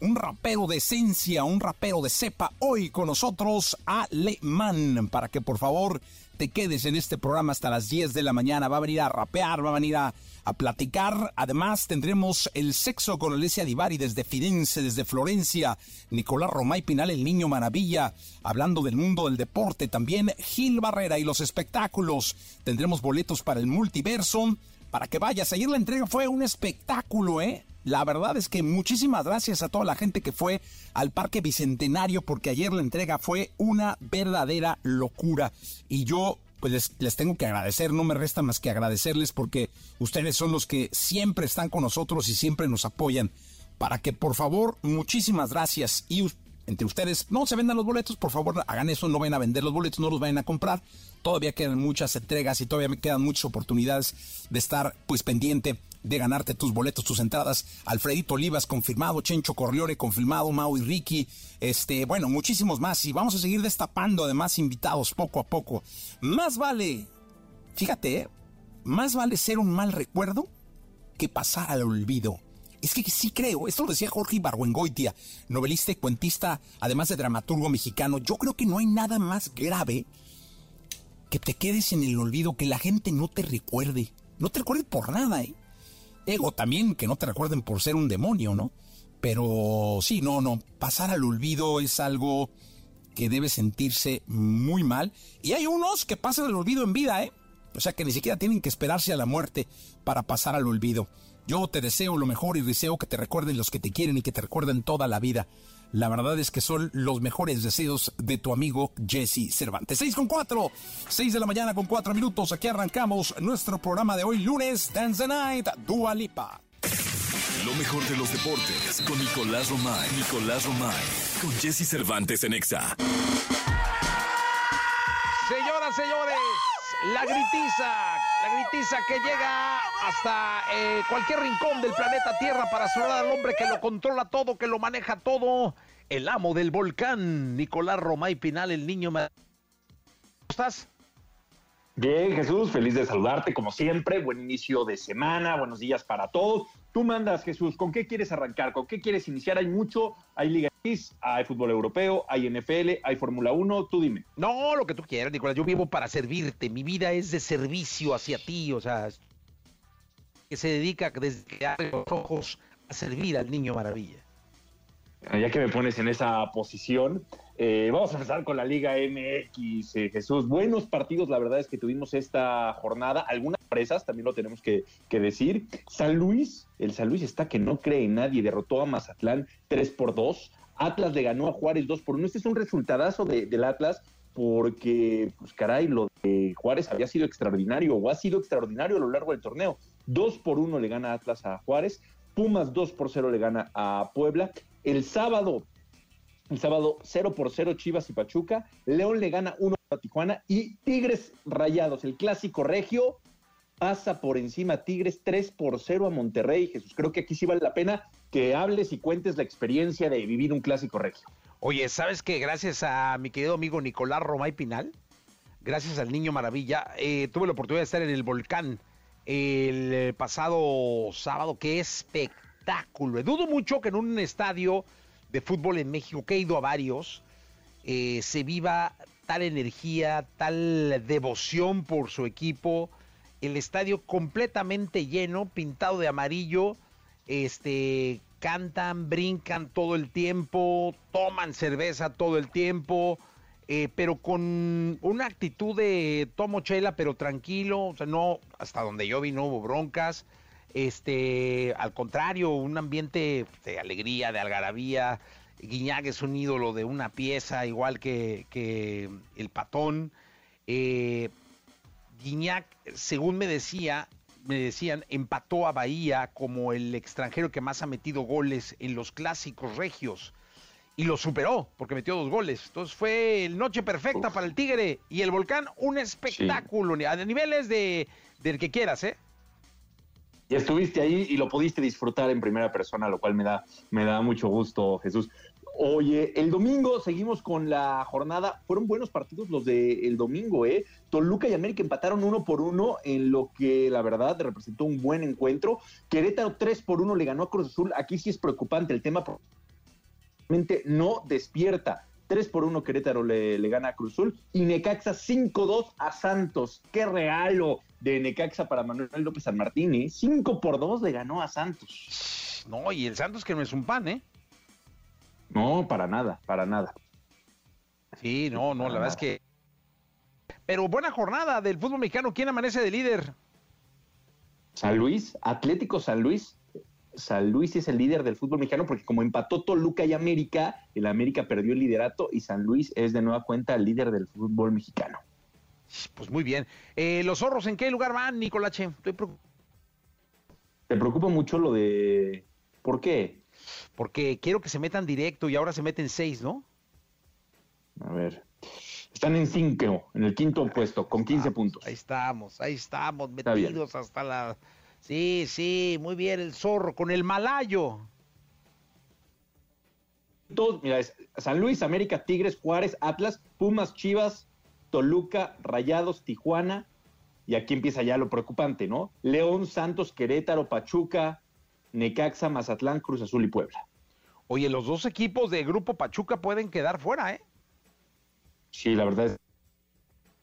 un rapero de esencia, un rapero de cepa. Hoy con nosotros, Alemán, para que por favor te quedes en este programa hasta las 10 de la mañana. Va a venir a rapear, va a venir a, platicar. Además, tendremos el sexo con Alicia Divari desde Firenze, desde Florencia. Nicolás Romay Pinal, el niño maravilla, hablando del mundo del deporte. También Gil Barrera y los espectáculos. Tendremos boletos para el multiverso. Para que vayas, ayer la entrega fue un espectáculo, ¿eh? La verdad es que muchísimas gracias a toda la gente que fue al Parque Bicentenario porque ayer la entrega fue una verdadera locura. Y yo pues les, tengo que agradecer, no me resta más que agradecerles porque ustedes son los que siempre están con nosotros y siempre nos apoyan. Para que por favor, muchísimas gracias y entre ustedes no se vendan los boletos, por favor hagan eso, no vayan a vender los boletos, no los vayan a comprar. Todavía quedan muchas entregas y todavía quedan muchas oportunidades de estar pues pendiente de ganarte tus boletos, tus entradas. Alfredito Olivas confirmado, Chencho Corriore confirmado, Mau y Ricky, este, bueno, muchísimos más. Y vamos a seguir destapando además invitados poco a poco. Más vale, fíjate, ¿eh? más vale ser un mal recuerdo que pasar al olvido. Es que sí creo, esto lo decía Jorge Ibargüengoitia, novelista y cuentista, además de dramaturgo mexicano. Yo creo que no hay nada más grave que te quedes en el olvido, que la gente no te recuerde. No te recuerde por nada, ¿eh? Ego también, que no te recuerden por ser un demonio, ¿no? Pero sí, no, no, pasar al olvido es algo que debe sentirse muy mal. Y hay unos que pasan al olvido en vida, ¿eh? O sea que ni siquiera tienen que esperarse a la muerte para pasar al olvido. Yo te deseo lo mejor y deseo que te recuerden los que te quieren y que te recuerden toda la vida. La verdad es que son los mejores deseos de tu amigo Jesse Cervantes. 6 con 4, 6 de la mañana con 4 minutos. Aquí arrancamos nuestro programa de hoy, lunes, Dance the Night, Dua Lipa. Lo mejor de los deportes con Nicolás Romay. Nicolás Romay. Con Jesse Cervantes en Exa. Señoras, señores, la gritiza, la gritiza que llega hasta eh, cualquier rincón del planeta Tierra para saludar al hombre que lo controla todo, que lo maneja todo, el amo del volcán, Nicolás Romay Pinal, el niño. ¿Cómo estás? Bien, Jesús, feliz de saludarte como siempre. Buen inicio de semana, buenos días para todos. Tú mandas, Jesús, ¿con qué quieres arrancar? ¿Con qué quieres iniciar? Hay mucho, hay Liga hay fútbol europeo, hay NFL, hay Fórmula 1, tú dime. No, lo que tú quieras, Nicolás, yo vivo para servirte, mi vida es de servicio hacia ti, o sea, que se dedica desde que abre los ojos a servir al niño maravilla. Ya que me pones en esa posición, eh, vamos a empezar con la Liga MX, eh, Jesús. Buenos partidos, la verdad es que tuvimos esta jornada. Algunas presas, también lo tenemos que, decir. San Luis, el San Luis está que no cree en nadie, derrotó a Mazatlán 3 por 2. Atlas le ganó a Juárez 2 por 1. Este es un resultadazo del Atlas porque, pues caray, lo de Juárez había sido extraordinario o ha sido extraordinario a lo largo del torneo. 2 por 1 le gana Atlas a Juárez. Pumas 2 por 0 le gana a Puebla. El sábado el sábado 0 por 0 Chivas y Pachuca. León le gana 1 a Tijuana. Y Tigres Rayados, el clásico regio, pasa por encima Tigres 3 por 0 a Monterrey. Jesús, creo que aquí sí vale la pena que hables y cuentes la experiencia de vivir un clásico regio. Oye, ¿sabes que Gracias a mi querido amigo Nicolás Romay Pinal, gracias al Niño Maravilla, eh, tuve la oportunidad de estar en el volcán el eh, pasado sábado. ¡Qué espectáculo! Dudo mucho que en un estadio de fútbol en México, que he ido a varios, eh, se viva tal energía, tal devoción por su equipo. El estadio completamente lleno, pintado de amarillo, este, cantan, brincan todo el tiempo, toman cerveza todo el tiempo, eh, pero con una actitud de tomo chela, pero tranquilo, o sea, no, hasta donde yo vi no hubo broncas, este, al contrario, un ambiente de alegría, de algarabía, Guiñac es un ídolo de una pieza, igual que, que el patón, eh, Guiñac, según me decía, me decían, empató a Bahía como el extranjero que más ha metido goles en los clásicos regios. Y lo superó, porque metió dos goles. Entonces fue el noche perfecta para el Tigre y el Volcán, un espectáculo, a niveles de, del que quieras, ¿eh? Y estuviste ahí y lo pudiste disfrutar en primera persona, lo cual me da, me da mucho gusto, Jesús. Oye, el domingo seguimos con la jornada. Fueron buenos partidos los del domingo, ¿eh? Toluca y América empataron uno por uno en lo que la verdad representó un buen encuentro. Querétaro 3 por uno le ganó a Cruz Azul. Aquí sí es preocupante el tema. No despierta. 3 por 1 Querétaro le, le, gana a Cruz Azul y Necaxa 5-2 a Santos. Qué regalo de Necaxa para Manuel López San Martín, ¿eh? 5 por 2 le ganó a Santos. No, y el Santos que no es un pan, ¿eh? No, para nada, para nada. Sí, no, no, la verdad es que. Pero buena jornada del fútbol mexicano. ¿Quién amanece de líder? San Luis, Atlético San Luis. San Luis es el líder del fútbol mexicano porque como empató Toluca y América, el América perdió el liderato y San Luis es de nueva cuenta el líder del fútbol mexicano. Pues muy bien. Eh, ¿Los zorros en qué lugar van, Nicolache? Estoy. Te preocupa mucho lo de... ¿Por qué? Porque quiero que se metan directo y ahora se meten seis, ¿no? A ver. Están en cinco, en el quinto puesto, con 15 puntos. Ahí estamos, ahí estamos, metidos hasta la. Sí, sí, muy bien, el zorro, con el malayo. Todos, mira, es San Luis, América, Tigres, Juárez, Atlas, Pumas, Chivas, Toluca, Rayados, Tijuana. Y aquí empieza ya lo preocupante, ¿no? León, Santos, Querétaro, Pachuca, Necaxa, Mazatlán, Cruz Azul y Puebla. Oye, los dos equipos de Grupo Pachuca pueden quedar fuera, ¿eh? Sí, la verdad es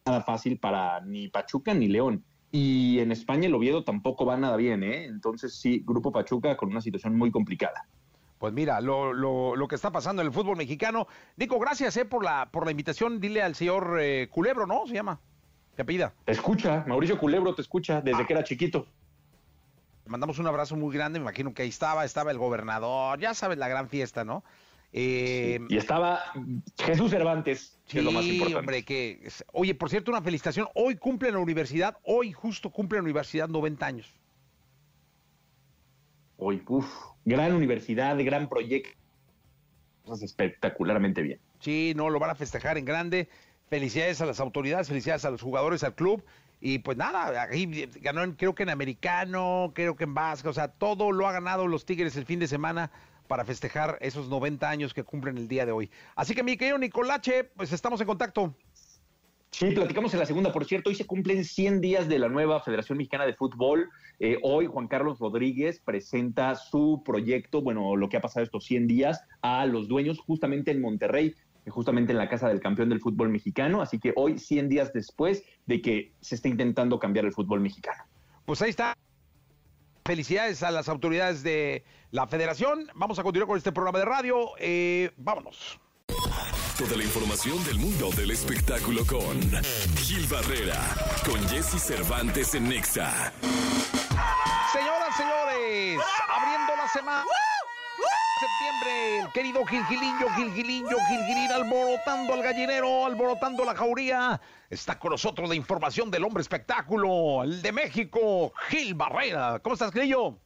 nada fácil para ni Pachuca ni León. Y en España el Oviedo tampoco va nada bien, ¿eh? Entonces sí, Grupo Pachuca con una situación muy complicada. Pues mira, lo, lo, lo que está pasando en el fútbol mexicano. Nico, gracias eh, por, la, por la invitación. Dile al señor eh, Culebro, ¿no? Se llama. ¿Qué pida? Te escucha, Mauricio Culebro te escucha desde ah. que era chiquito mandamos un abrazo muy grande, me imagino que ahí estaba, estaba el gobernador, ya sabes, la gran fiesta, ¿no? Eh, y estaba Jesús Cervantes, que es lo más importante. hombre, que... Oye, por cierto, una felicitación, hoy cumple la universidad, hoy justo cumple la universidad 90 años. Hoy, uff, gran universidad, gran proyecto, espectacularmente bien. Sí, no, lo van a festejar en grande. Felicidades a las autoridades, felicidades a los jugadores, al club y pues nada, ahí ganó creo que en americano, creo que en vasco, o sea, todo lo ha ganado los Tigres el fin de semana para festejar esos 90 años que cumplen el día de hoy. Así que mi querido Nicolache, pues estamos en contacto. Sí, platicamos en la segunda, por cierto, hoy se cumplen 100 días de la nueva Federación Mexicana de Fútbol. Eh, hoy Juan Carlos Rodríguez presenta su proyecto, bueno, lo que ha pasado estos 100 días a los dueños justamente en Monterrey justamente en la casa del campeón del fútbol mexicano. Así que hoy, 100 días después de que se esté intentando cambiar el fútbol mexicano. Pues ahí está. Felicidades a las autoridades de la federación. Vamos a continuar con este programa de radio. Eh, vámonos. Toda la información del mundo del espectáculo con Gil Barrera, con Jesse Cervantes en Nexa. Señoras, señores, abriendo la semana septiembre, el querido Gilgilillo, Gilgilillo, Gilgilín, alborotando al gallinero, alborotando la jauría. Está con nosotros la información del hombre espectáculo, el de México, Gil Barrera. ¿Cómo estás, Gilillo?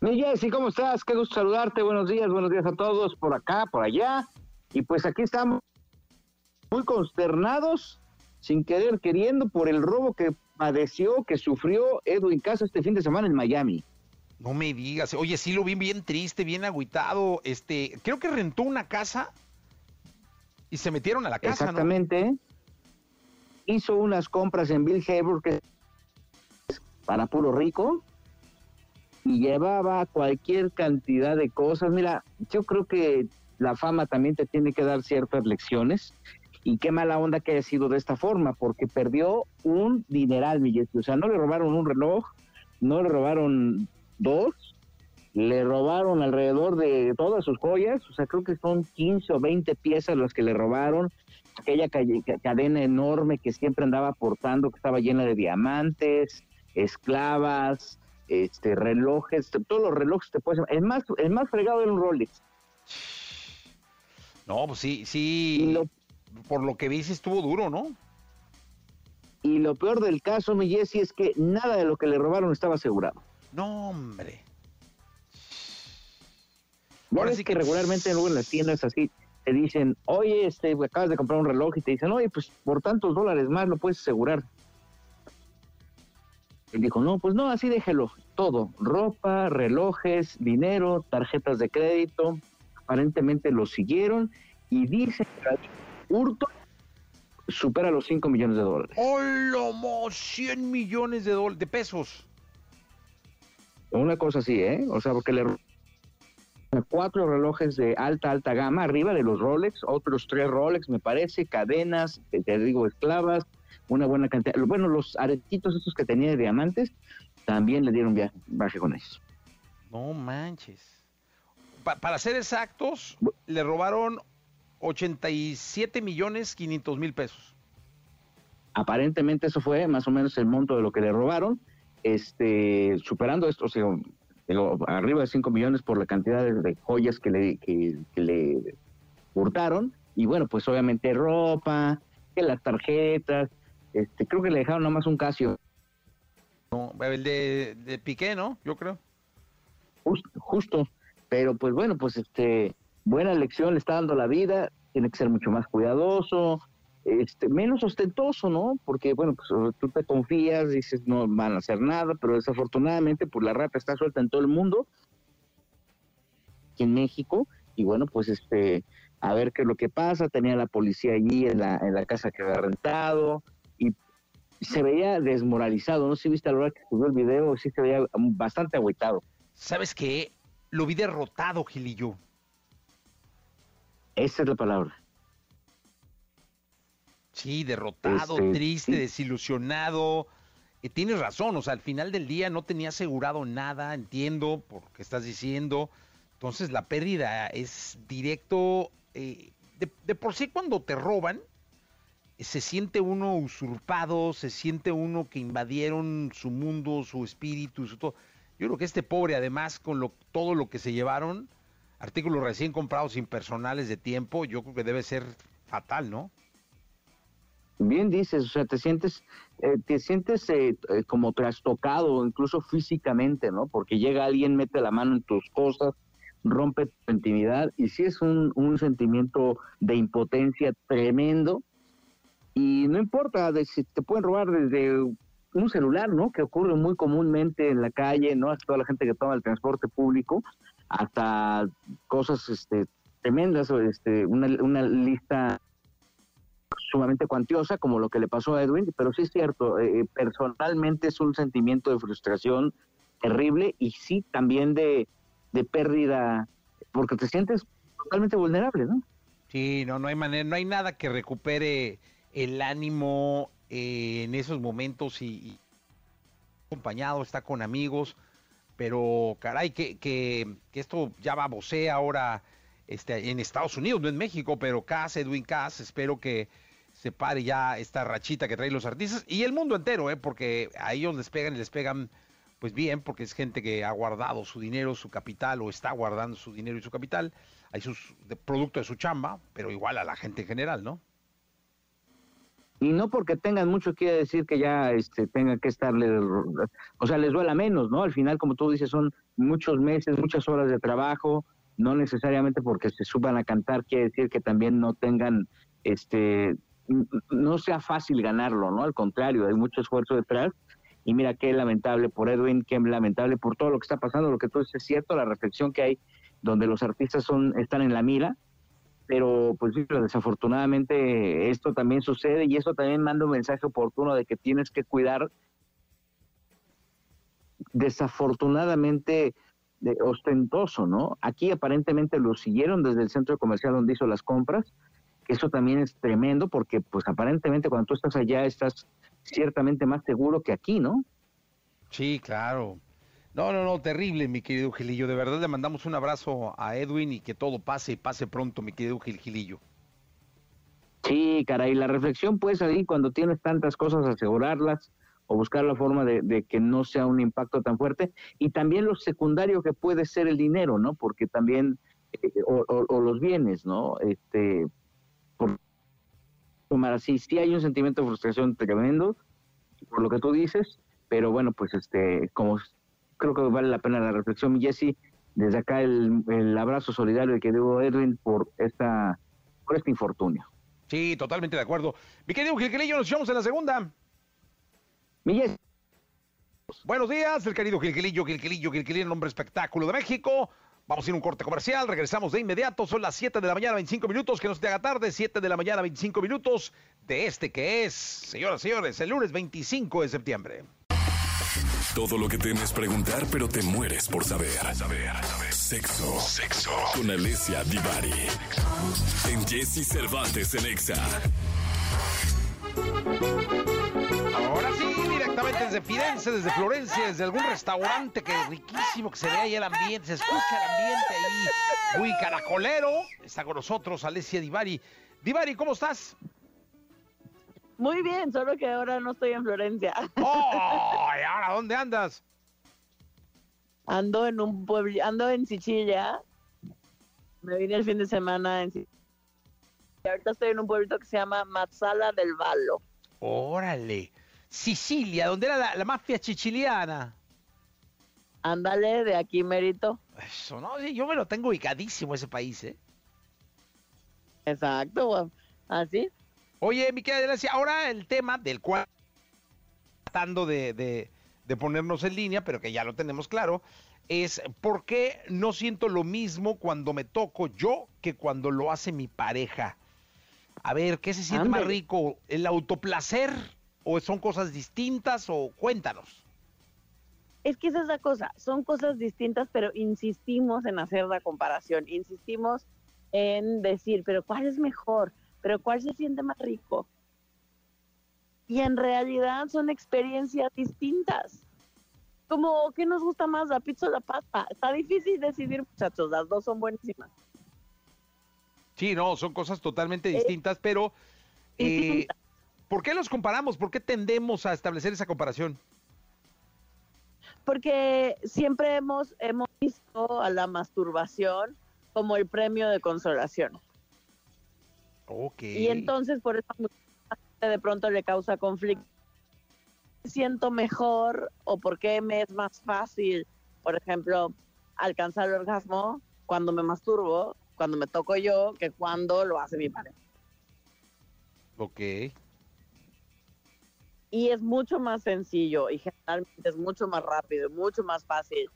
Mi Jessy, ¿cómo estás? Qué gusto saludarte. Buenos días, buenos días a todos por acá, por allá. Y pues aquí estamos muy consternados, sin querer queriendo, por el robo que padeció, que sufrió Edwin Casa este fin de semana en Miami. No me digas, oye, sí lo vi bien triste, bien agüitado. Este, creo que rentó una casa y se metieron a la casa. Exactamente. Hizo unas compras en Bill Haber que para puro rico y llevaba cualquier cantidad de cosas. Mira, yo creo que la fama también te tiene que dar ciertas lecciones Y qué mala onda que haya sido de esta forma, porque perdió un dineral, Miguel. O sea, no le robaron un reloj, no le robaron dos, le robaron alrededor de todas sus joyas, o sea, creo que son 15 o 20 piezas las que le robaron, aquella cadena enorme que siempre andaba portando, que estaba llena de diamantes, esclavas, este relojes, todos los relojes te puedes... El más, el más fregado era un Rolex. No, pues sí, sí por lo que vi, estuvo duro, ¿no? Y lo peor del caso, mi Jesse, es que nada de lo que le robaron estaba asegurado. No, hombre. Ahora sí que, regularmente luego en las tiendas así te dicen, oye, este, acabas de comprar un reloj y te dicen, oye, pues por tantos dólares más lo puedes asegurar. Él dijo, no, pues no, así déjelo, todo, ropa, relojes, dinero, tarjetas de crédito, aparentemente lo siguieron y dice hurto supera los 5 millones de dólares. ¡Hola, 100 millones de, de pesos! Una cosa así, ¿eh? O sea, porque le cuatro relojes de alta, alta gama, arriba de los Rolex, otros tres Rolex, me parece, cadenas, eh, te digo, esclavas, una buena cantidad. Bueno, los aretitos estos que tenía de diamantes, también le dieron viaje, viaje con ellos. No manches. para ser exactos, le robaron 87 millones 500 mil pesos. Aparentemente eso fue más o menos el monto de lo que le robaron, este, superando esto, o sea, arriba de 5 millones por la cantidad de, joyas que le, que, le hurtaron. Y bueno, pues obviamente ropa, que las tarjetas, este, creo que le dejaron nomás un Casio. No, el de, de Piqué, ¿no? Yo creo. justo, pero pues bueno, pues este, buena lección le está dando la vida, tiene que ser mucho más cuidadoso, este, menos ostentoso, ¿no? Porque, bueno, pues tú te confías, dices, no van a hacer nada, pero desafortunadamente, pues la rata está suelta en todo el mundo, aquí en México, y bueno, pues este, a ver qué es lo que pasa, tenía la policía allí en la, en la casa que había rentado, y se veía desmoralizado, no sé si viste a la hora que subió el video, sí se veía bastante agüitado. ¿Sabes qué? Lo vi derrotado, Gilillo. Esa es la palabra. Sí, derrotado, este, triste, desilusionado. Y tienes razón, o sea, al final del día no tenía asegurado nada, entiendo por qué estás diciendo. Entonces la pérdida es directo. Eh, de, por sí cuando te roban, se siente uno usurpado, se siente uno que invadieron su mundo, su espíritu, su todo. Yo creo que este pobre, además, con lo, todo lo que se llevaron, artículos recién comprados impersonales de tiempo, yo creo que debe ser fatal, ¿no? Bien dices, o sea, te sientes, eh, te sientes eh, eh, como trastocado, incluso físicamente, ¿no? Porque llega alguien, mete la mano en tus cosas, rompe tu intimidad, y sí es un, un sentimiento de impotencia tremendo, y no importa de si te pueden robar desde un celular, ¿no? Que ocurre muy comúnmente en la calle, ¿no? A toda la gente que toma el transporte público, hasta cosas este, tremendas, este, una, una lista sumamente cuantiosa, como lo que le pasó a Edwin, pero sí es cierto, eh, eh, personalmente es un sentimiento de frustración terrible y sí también de, de pérdida, porque te sientes totalmente vulnerable, ¿no? Sí, no, no hay manera, no hay nada que recupere el ánimo eh, en esos momentos y, y, acompañado, está con amigos, pero caray, que, que, esto ya va a ahora este, en Estados Unidos, no en México, pero Cass, Edwin Cass, espero que se pare ya esta rachita que traen los artistas y el mundo entero, ¿eh? porque a ellos les pegan y les pegan pues bien, porque es gente que ha guardado su dinero, su capital o está guardando su dinero y su capital, hay sus de, producto de su chamba, pero igual a la gente en general, ¿no? y no porque tengan mucho quiere decir que ya este, tengan que estarle, o sea, les duela menos, ¿no? Al final, como tú dices, son muchos meses, muchas horas de trabajo, no necesariamente porque se suban a cantar quiere decir que también no tengan, este, no sea fácil ganarlo, ¿no? Al contrario, hay mucho esfuerzo detrás. Y mira qué lamentable por Edwin, qué lamentable por todo lo que está pasando, lo que tú dices es cierto, la reflexión que hay donde los artistas son están en la mira, pero pues desafortunadamente esto también sucede y eso también manda un mensaje oportuno de que tienes que cuidar desafortunadamente de ostentoso, ¿no? Aquí aparentemente lo siguieron desde el centro comercial donde hizo las compras eso también es tremendo porque pues aparentemente cuando tú estás allá estás ciertamente más seguro que aquí, ¿no? Sí, claro. No, no, no, terrible, mi querido Gilillo. De verdad le mandamos un abrazo a Edwin y que todo pase y pase pronto, mi querido Gil Gilillo. Sí, caray, la reflexión pues ahí cuando tienes tantas cosas, asegurarlas o buscar la forma de, que no sea un impacto tan fuerte. Y también lo secundario que puede ser el dinero, ¿no? Porque también, eh, o, los bienes, ¿no? Este, por así, sí hay un sentimiento de frustración tremendo, por lo que tú dices, pero bueno, pues este, como creo que vale la pena la reflexión, Jesse, desde acá el, el abrazo solidario que debo Edwin por esta, por este infortunio. Sí, totalmente de acuerdo. Mi querido Gilquilillo, nos echamos en la segunda. Mi Buenos días, el querido Gilquilillo, Gilquilillo, Gilquilillo, nombre espectáculo de México. Vamos a ir a un corte comercial, regresamos de inmediato, son las 7 de la mañana, 25 minutos, que no se te haga tarde, 7 de la mañana, 25 minutos de este que es, señoras y señores, el lunes 25 de septiembre. Todo lo que temes preguntar, pero te mueres por saber. Saber, saber. Sexo. Sexo. Con Alessia Divari. En Jesse Cervantes en Exa. Directamente desde Firenze, desde Florencia, desde algún restaurante que es riquísimo, que se ve ahí el ambiente, se escucha el ambiente ahí muy caracolero. Está con nosotros Alessia Divari. Divari, ¿cómo estás? Muy bien, solo que ahora no estoy en Florencia. ¡Oh! ¿Y ahora dónde andas? Ando en un pueblo, ando en Sicilia. Me vine el fin de semana en Sicilia. Y ahorita estoy en un pueblito que se llama Mazzala del Vallo. Órale. Sicilia, ¿dónde era la, mafia siciliana. Ándale, de aquí mérito. Eso, no, yo me lo tengo ubicadísimo ese país, ¿eh? Exacto, así. Oye, mi querida Gracia, ahora el tema del cual tratando de, ponernos en línea, pero que ya lo tenemos claro, es por qué no siento lo mismo cuando me toco yo que cuando lo hace mi pareja. A ver, ¿qué se siente más rico? ¿El autoplacer o son cosas distintas o cuéntanos? Es que esa es la cosa, son cosas distintas, pero insistimos en hacer la comparación, insistimos en decir, pero ¿cuál es mejor? pero ¿cuál se siente más rico? Y en realidad son experiencias distintas. Como, ¿qué nos gusta más, la pizza o la pasta? Está difícil decidir, muchachos, las dos son buenísimas. Sí, no, son cosas totalmente eh, distintas, pero eh, ¿por qué los comparamos? ¿Por qué tendemos a establecer esa comparación? Porque siempre hemos, hemos visto a la masturbación como el premio de consolación. Y entonces por eso de pronto le causa conflicto. Siento mejor o por qué me es más fácil, por ejemplo, alcanzar el orgasmo cuando me masturbo, cuando me toco yo, que cuando lo hace mi pareja. Ok. Y es mucho más sencillo y generalmente es mucho más rápido, mucho más fácil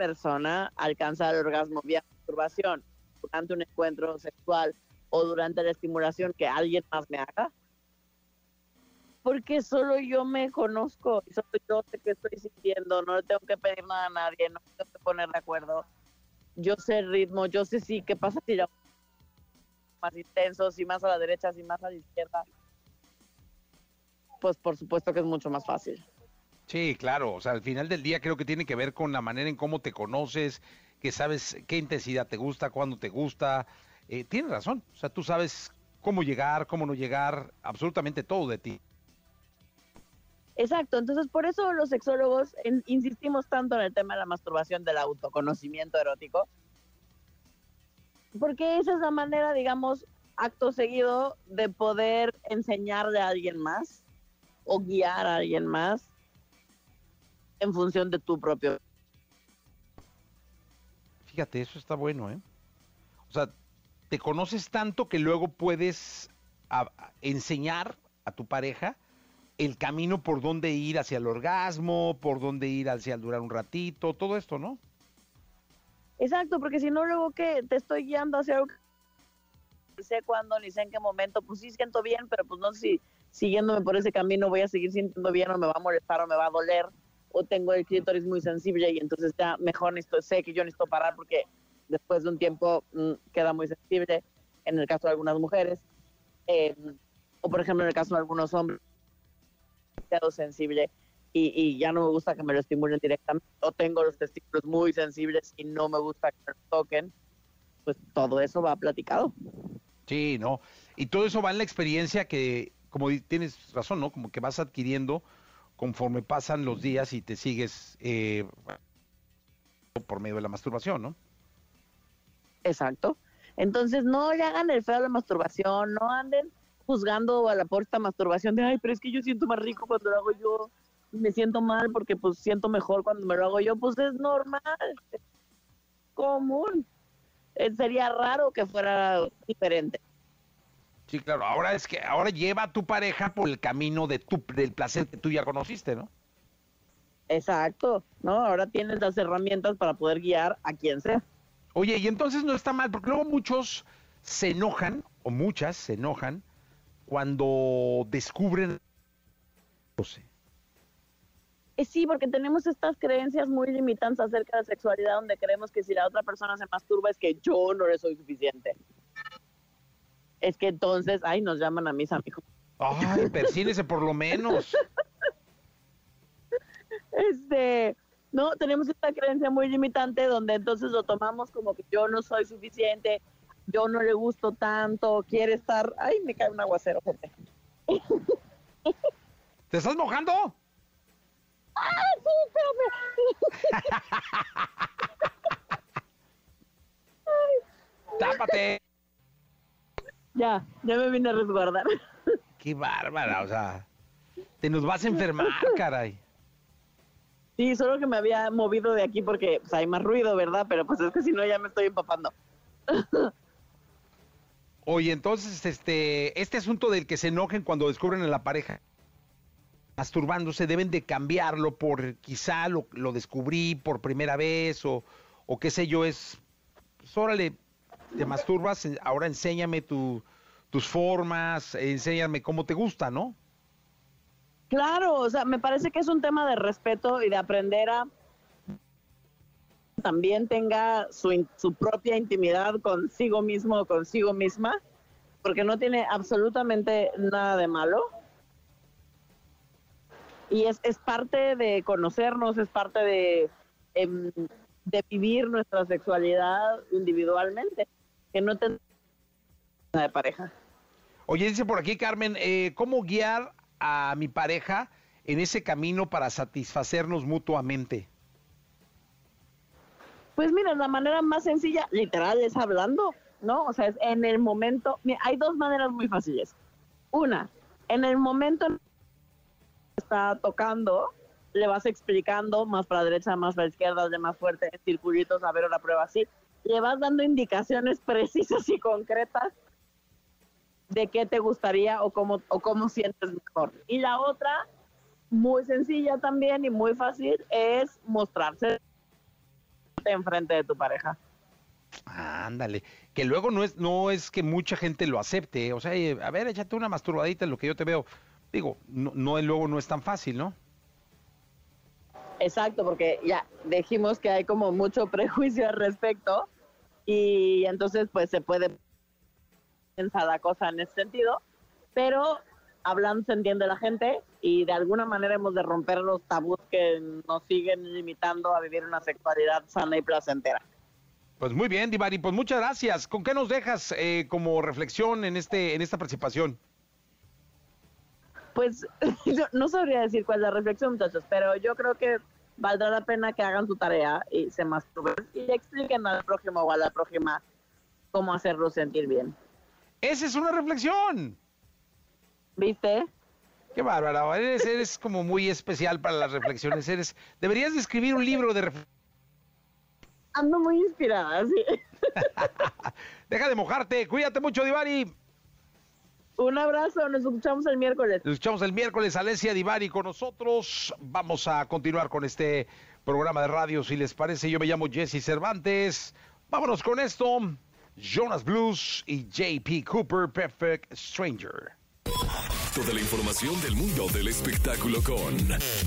persona alcanzar el orgasmo vía masturbación durante un encuentro sexual o durante la estimulación que alguien más me haga. Porque solo yo me conozco y solo yo sé qué estoy sintiendo, no le tengo que pedir nada a nadie, no tengo que poner de acuerdo. Yo sé el ritmo, yo sé sí qué pasa si ya más intenso, si más a la derecha, si más a la izquierda. Pues por supuesto que es mucho más fácil. Sí, claro, o sea, al final del día creo que tiene que ver con la manera en cómo te conoces, que sabes qué intensidad te gusta, cuándo te gusta, eh, tienes razón. O sea, tú sabes cómo llegar, cómo no llegar, absolutamente todo de ti. Exacto, entonces por eso los sexólogos insistimos tanto en el tema de la masturbación del autoconocimiento erótico, porque esa es la manera, digamos, acto seguido de poder enseñarle a alguien más o guiar a alguien más en función de tu propio. Fíjate, eso está bueno, ¿eh? O sea, te conoces tanto que luego puedes enseñar a tu pareja el camino por dónde ir hacia el orgasmo, por dónde ir hacia el durar un ratito, todo esto, ¿no? Exacto, porque si no luego que te estoy guiando hacia algo que sé cuándo ni sé en qué momento, pues sí siento bien, pero pues no sé si siguiéndome por ese camino voy a seguir sintiendo bien o me va a molestar o me va a doler o tengo el clítoris muy sensible y entonces ya mejor necesito, sé que yo necesito parar porque después de un tiempo mm, queda muy sensible. en el caso de algunas mujeres, eh, o por ejemplo en el caso de algunos hombres, demasiado sensible y, y, ya no me gusta que me lo estimulen directamente, o tengo los testículos muy sensibles y no me gusta que me los toquen, pues todo eso va platicado. Sí, no. Y todo eso va en la experiencia que, como tienes razón, ¿no? Como que vas adquiriendo conforme pasan los días y te sigues eh, por medio de la masturbación, ¿no? Exacto. Entonces, no le hagan el feo a la masturbación, no anden juzgando a la porta masturbación de, ay, pero es que yo siento más rico cuando lo hago yo, me siento mal porque pues siento mejor cuando me lo hago yo, pues es normal, es común. Eh, sería raro que fuera diferente. Sí, claro. Ahora es que ahora lleva a tu pareja por el camino de tu, del placer que tú ya conociste, ¿no? Exacto, ¿no? Ahora tienes las herramientas para poder guiar a quien sea. Oye, y entonces no está mal, porque luego muchos se enojan, o muchas se enojan, cuando descubren... Eh, sí, porque tenemos estas creencias muy limitantes acerca de la sexualidad, donde creemos que si la otra persona se masturba es que yo no le soy suficiente. Es que entonces, ay, nos llaman a mis amigos. Ay, persínese por lo menos. Este, no, tenemos esta creencia muy limitante donde entonces lo tomamos como que yo no soy suficiente, yo no le gusto tanto, quiere estar, ay, me cae un aguacero, gente. ¿Te estás mojando? ¡Ah, sí, espérame! ¡Tápate! Ya, ya me vine a resguardar. ¡Qué bárbara! O sea, te nos vas a enfermar, caray. Sí, solo que me había movido de aquí porque pues, hay más ruido, ¿verdad? Pero pues es que si no ya me estoy empapando. Oye, entonces, este, este asunto del que se enojen cuando descubren a la pareja masturbándose, deben de cambiarlo por quizá lo, lo descubrí por primera vez o, o qué sé yo, es, pues órale, te masturbas, ahora enséñame tu, tus formas, enséñame cómo te gusta, ¿no? Claro, o sea, me parece que es un tema de respeto y de aprender a también tenga su, su propia intimidad consigo mismo o consigo misma, porque no tiene absolutamente nada de malo. Y es, es parte de conocernos, es parte de, em, de vivir nuestra sexualidad individualmente, que no te de pareja. Oye, dice por aquí Carmen, eh, ¿cómo guiar a mi pareja en ese camino para satisfacernos mutuamente? Pues mira, la manera más sencilla, literal, es hablando, ¿no? O sea, es en el momento, mira, hay dos maneras muy fáciles. Una, en el momento en que está tocando, le vas explicando más para la derecha, más para la izquierda, de más fuerte, en circulitos, a ver una prueba así. Le vas dando indicaciones precisas y concretas de qué te gustaría o cómo, o cómo sientes mejor. Y la otra, muy sencilla también y muy fácil, es mostrarse enfrente de tu pareja. Ándale, que luego no es, no es que mucha gente lo acepte, o sea, eh, a ver, échate una masturbadita en lo que yo te veo. Digo, no, no luego no es tan fácil, ¿no? Exacto, porque ya dijimos que hay como mucho prejuicio al respecto y entonces pues se puede pensar la cosa en ese sentido, pero hablando se entiende la gente y de alguna manera hemos de romper los tabús que nos siguen limitando a vivir una sexualidad sana y placentera. Pues muy bien, Divari, pues muchas gracias. ¿Con qué nos dejas eh, como reflexión en este en esta participación? Pues yo no sabría decir cuál es la reflexión, muchachos, pero yo creo que valdrá la pena que hagan su tarea y se masturben y le expliquen al prójimo o a la prójima cómo hacerlo sentir bien. Esa es una reflexión. ¿Viste? Qué bárbara, eres, eres como muy especial para las reflexiones. Eres, deberías de escribir un libro de reflexiones. Ando muy inspirada, sí. Deja de mojarte, cuídate mucho, Divari. Un abrazo, nos escuchamos el miércoles. Nos escuchamos el miércoles, Alessia Divari con nosotros. Vamos a continuar con este programa de radio, si les parece. Yo me llamo Jesse Cervantes. Vámonos con esto. Jonas Blues y JP Cooper, Perfect Stranger. Resto de la información del mundo del espectáculo con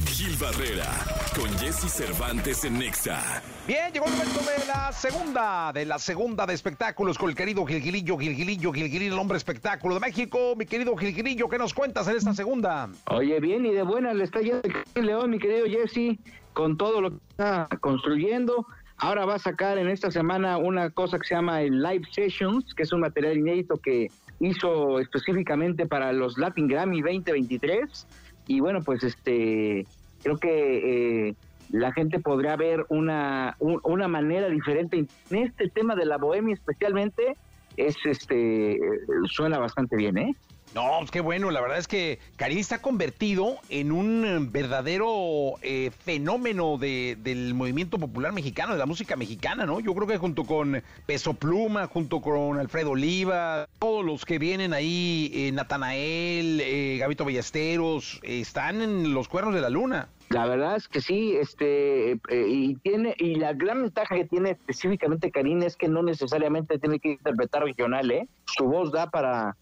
Gil Barrera, con Jesse Cervantes en Nexa. Bien, llegó el momento de la segunda, de la segunda de espectáculos con el querido Gilgilillo, Gilgilillo, Gilgilillo, el hombre espectáculo de México. Mi querido Gilgilillo, ¿qué nos cuentas en esta segunda? Oye, bien y de buena le está yendo el León, mi querido Jesse, con todo lo que está construyendo. Ahora va a sacar en esta semana una cosa que se llama el Live Sessions, que es un material inédito que hizo específicamente para los Latin Grammy 2023. Y bueno, pues este, creo que eh, la gente podrá ver una, un- una manera diferente en este tema de la bohemia especialmente. Es este, suena bastante bien, ¿eh? No, pues qué bueno, la verdad es que Karim está convertido en un eh, verdadero eh, fenómeno de- del movimiento popular mexicano, de la música mexicana, ¿no? Yo creo que junto con Peso Pluma, junto con Alfredo Oliva, todos los que vienen ahí, eh, Natanael, eh, Gabito Ballesteros, eh, están en los cuernos de la luna. La verdad es que sí, este, eh, y tiene, y la gran ventaja que tiene específicamente Karim es que no necesariamente tiene que interpretar regional, ¿eh? Su voz da para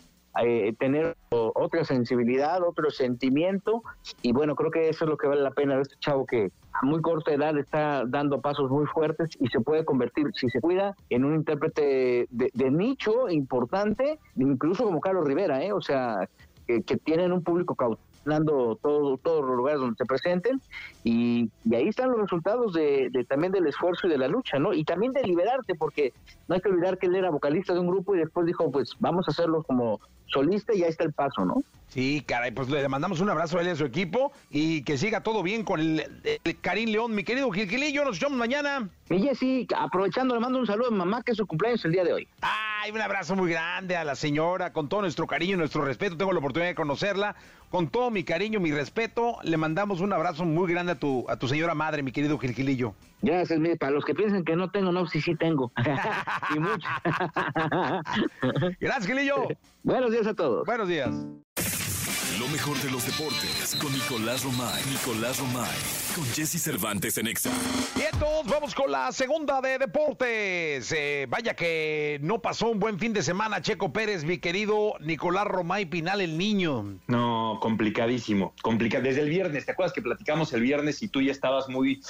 eh, tener otra sensibilidad, otro sentimiento, y bueno, creo que eso es lo que vale la pena de este chavo que a muy corta edad está dando pasos muy fuertes y se puede convertir, si se cuida, en un intérprete de, de nicho importante, incluso como Carlos Rivera, ¿eh? O sea, que, que tienen un público cautelando todo, todos los lugares donde se presenten y, y ahí están los resultados de, de también del esfuerzo y de la lucha, ¿no? Y también de liberarte, porque no hay que olvidar que él era vocalista de un grupo y después dijo, pues vamos a hacerlo como solista y ahí está el paso, ¿no? Sí, caray, pues le mandamos un abrazo a él y a su equipo y que siga todo bien con el, el Karim León, mi querido Gilgilillo, nos vemos mañana. Y Jessy, aprovechando, le mando un saludo a mi mamá, que es su cumpleaños el día de hoy. Ay, un abrazo muy grande a la señora, con todo nuestro cariño y nuestro respeto. Tengo la oportunidad de conocerla. Con todo mi cariño, mi respeto, le mandamos un abrazo muy grande a tu, a tu señora madre, mi querido Gilgilillo. Gracias, mire, para los que piensen que no tengo, no, sí, sí tengo. y mucho. Gracias, Gilillo. Buenos días a todos. Buenos días. Lo mejor de los deportes con Nicolás Romay. Nicolás Romay. Con Jesse Cervantes en Exa. Bien, todos vamos con la segunda de deportes. Eh, vaya que no pasó un buen fin de semana, Checo Pérez, mi querido Nicolás Romay Pinal, el niño. No, complicadísimo. Complica Desde el viernes, ¿te acuerdas que platicamos el viernes y tú ya estabas muy